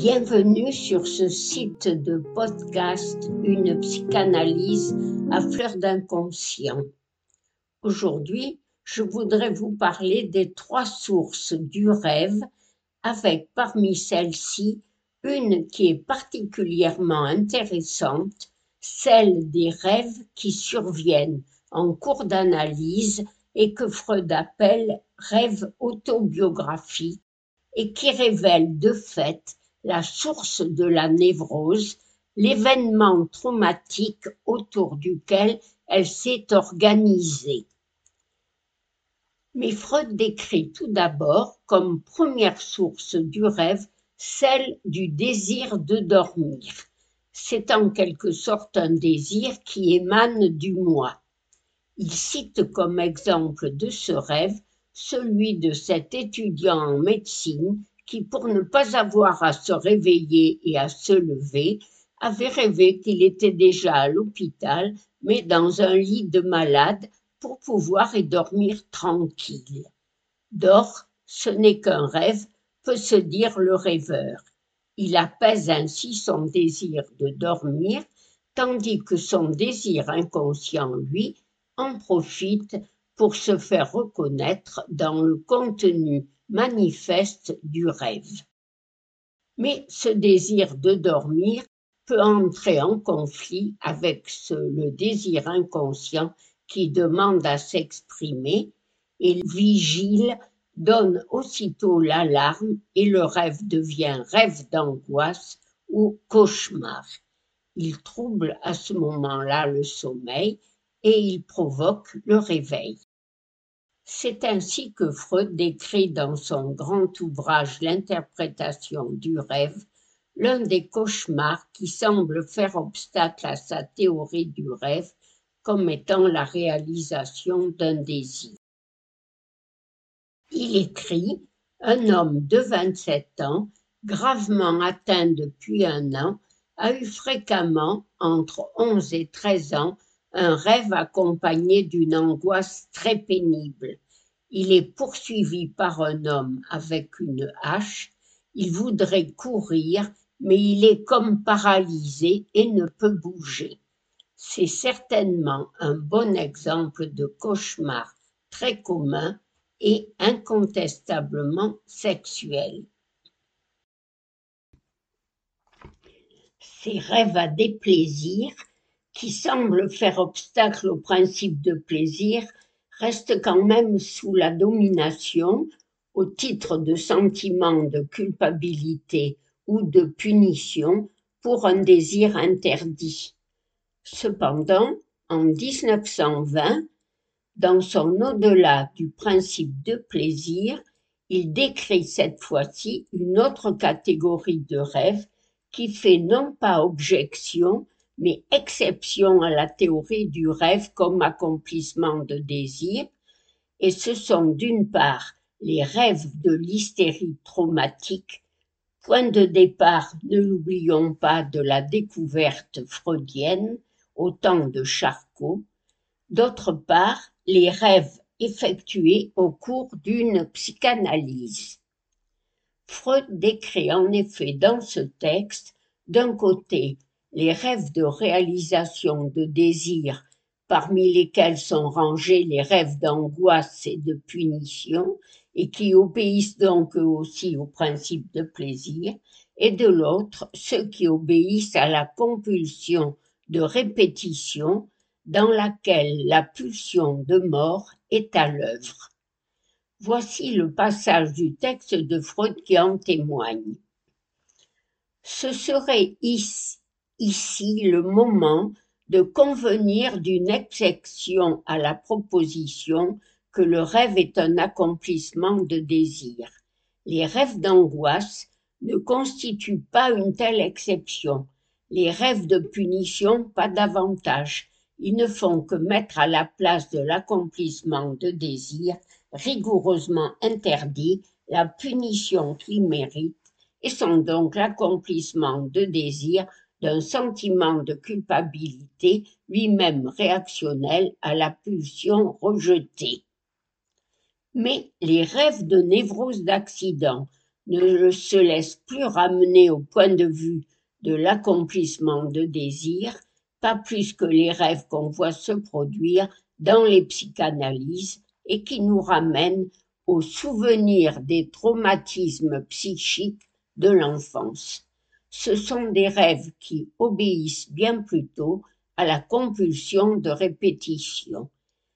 Bienvenue sur ce site de podcast Une psychanalyse à fleur d'inconscient. Aujourd'hui, je voudrais vous parler des trois sources du rêve avec parmi celles-ci une qui est particulièrement intéressante, celle des rêves qui surviennent en cours d'analyse et que Freud appelle rêve autobiographique et qui révèle de fait la source de la névrose, l'événement traumatique autour duquel elle s'est organisée. Mais Freud décrit tout d'abord comme première source du rêve celle du désir de dormir. C'est en quelque sorte un désir qui émane du moi. Il cite comme exemple de ce rêve celui de cet étudiant en médecine qui, pour ne pas avoir à se réveiller et à se lever, avait rêvé qu'il était déjà à l'hôpital, mais dans un lit de malade, pour pouvoir y dormir tranquille. D'or, ce n'est qu'un rêve, peut se dire le rêveur. Il apaise ainsi son désir de dormir, tandis que son désir inconscient, lui, en profite pour se faire reconnaître dans le contenu manifeste du rêve. Mais ce désir de dormir peut entrer en conflit avec le désir inconscient qui demande à s'exprimer et le vigile donne aussitôt l'alarme et le rêve devient rêve d'angoisse ou cauchemar. Il trouble à ce moment-là le sommeil et il provoque le réveil. C'est ainsi que Freud décrit dans son grand ouvrage L'interprétation du rêve l'un des cauchemars qui semble faire obstacle à sa théorie du rêve comme étant la réalisation d'un désir. Il écrit Un homme de 27 ans, gravement atteint depuis un an, a eu fréquemment, entre 11 et 13 ans, un rêve accompagné d'une angoisse très pénible. Il est poursuivi par un homme avec une hache, il voudrait courir, mais il est comme paralysé et ne peut bouger. C'est certainement un bon exemple de cauchemar très commun et incontestablement sexuel. Ces rêves à déplaisir qui semble faire obstacle au principe de plaisir, reste quand même sous la domination, au titre de sentiment de culpabilité ou de punition, pour un désir interdit. Cependant, en 1920, dans son au-delà du principe de plaisir, il décrit cette fois-ci une autre catégorie de rêves qui fait non pas objection, mais exception à la théorie du rêve comme accomplissement de désir, et ce sont d'une part les rêves de l'hystérie traumatique, point de départ, ne l'oublions pas, de la découverte freudienne au temps de Charcot, d'autre part les rêves effectués au cours d'une psychanalyse. Freud décrit en effet dans ce texte, d'un côté, les rêves de réalisation de désir, parmi lesquels sont rangés les rêves d'angoisse et de punition, et qui obéissent donc eux aussi au principe de plaisir, et de l'autre ceux qui obéissent à la compulsion de répétition dans laquelle la pulsion de mort est à l'œuvre. Voici le passage du texte de Freud qui en témoigne. Ce serait ici ici le moment de convenir d'une exception à la proposition que le rêve est un accomplissement de désir. Les rêves d'angoisse ne constituent pas une telle exception. Les rêves de punition, pas davantage. Ils ne font que mettre à la place de l'accomplissement de désir rigoureusement interdit la punition qu'il mérite et sont donc l'accomplissement de désir d'un sentiment de culpabilité lui-même réactionnel à la pulsion rejetée. Mais les rêves de névrose d'accident ne se laisse plus ramener au point de vue de l'accomplissement de désirs, pas plus que les rêves qu'on voit se produire dans les psychanalyses et qui nous ramènent au souvenir des traumatismes psychiques de l'enfance. Ce sont des rêves qui obéissent bien plutôt à la compulsion de répétition.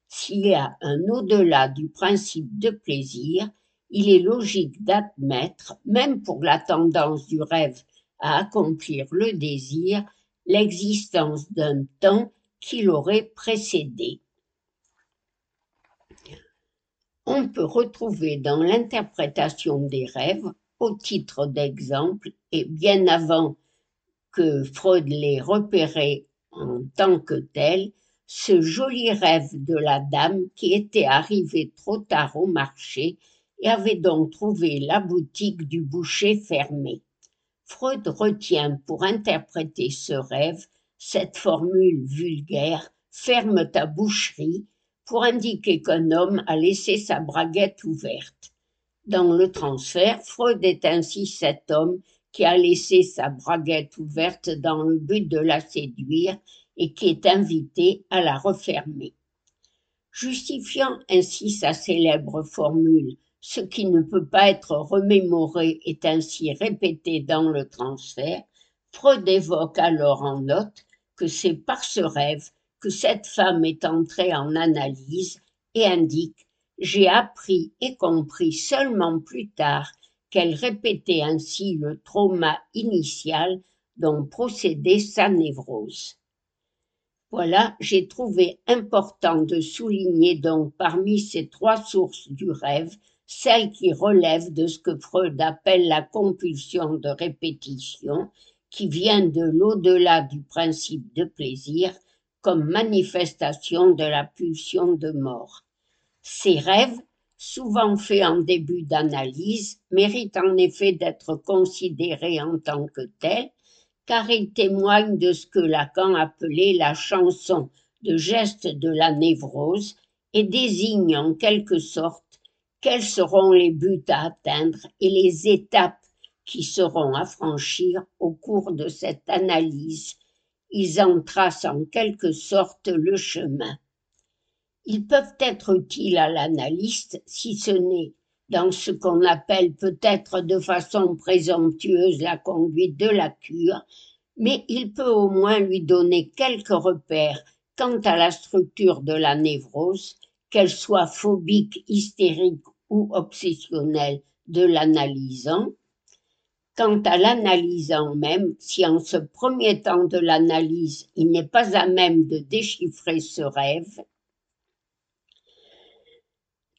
S'il y a un au-delà du principe de plaisir, il est logique d'admettre, même pour la tendance du rêve à accomplir le désir, l'existence d'un temps qui l'aurait précédé. On peut retrouver dans l'interprétation des rêves, au titre d'exemple, et bien avant que Freud les repéré en tant que tel, ce joli rêve de la dame qui était arrivée trop tard au marché et avait donc trouvé la boutique du boucher fermée. Freud retient pour interpréter ce rêve cette formule vulgaire ferme ta boucherie pour indiquer qu'un homme a laissé sa braguette ouverte. Dans le transfert, Freud est ainsi cet homme qui a laissé sa braguette ouverte dans le but de la séduire et qui est invité à la refermer. Justifiant ainsi sa célèbre formule ce qui ne peut pas être remémoré est ainsi répété dans le transfert, Freud évoque alors en note que c'est par ce rêve que cette femme est entrée en analyse et indique J'ai appris et compris seulement plus tard qu'elle répétait ainsi le trauma initial dont procédait sa névrose. Voilà, j'ai trouvé important de souligner donc parmi ces trois sources du rêve celle qui relève de ce que Freud appelle la compulsion de répétition, qui vient de l'au-delà du principe de plaisir comme manifestation de la pulsion de mort. Ces rêves, souvent faits en début d'analyse, méritent en effet d'être considérés en tant que tels, car ils témoignent de ce que Lacan appelait la chanson de geste de la névrose et désignent en quelque sorte quels seront les buts à atteindre et les étapes qui seront à franchir au cours de cette analyse. Ils en tracent en quelque sorte le chemin. Ils peuvent être utiles à l'analyste si ce n'est dans ce qu'on appelle peut-être de façon présomptueuse la conduite de la cure, mais il peut au moins lui donner quelques repères quant à la structure de la névrose, qu'elle soit phobique, hystérique ou obsessionnel de l'analysant. Quant à l'analysant même, si en ce premier temps de l'analyse il n'est pas à même de déchiffrer ce rêve,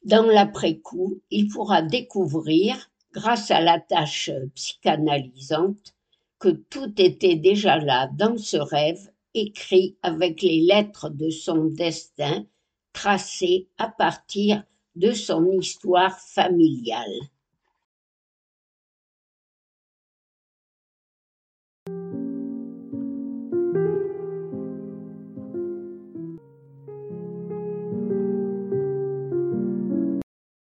dans l'après-coup, il pourra découvrir, grâce à la tâche psychanalysante, que tout était déjà là dans ce rêve, écrit avec les lettres de son destin, tracé à partir de son histoire familiale.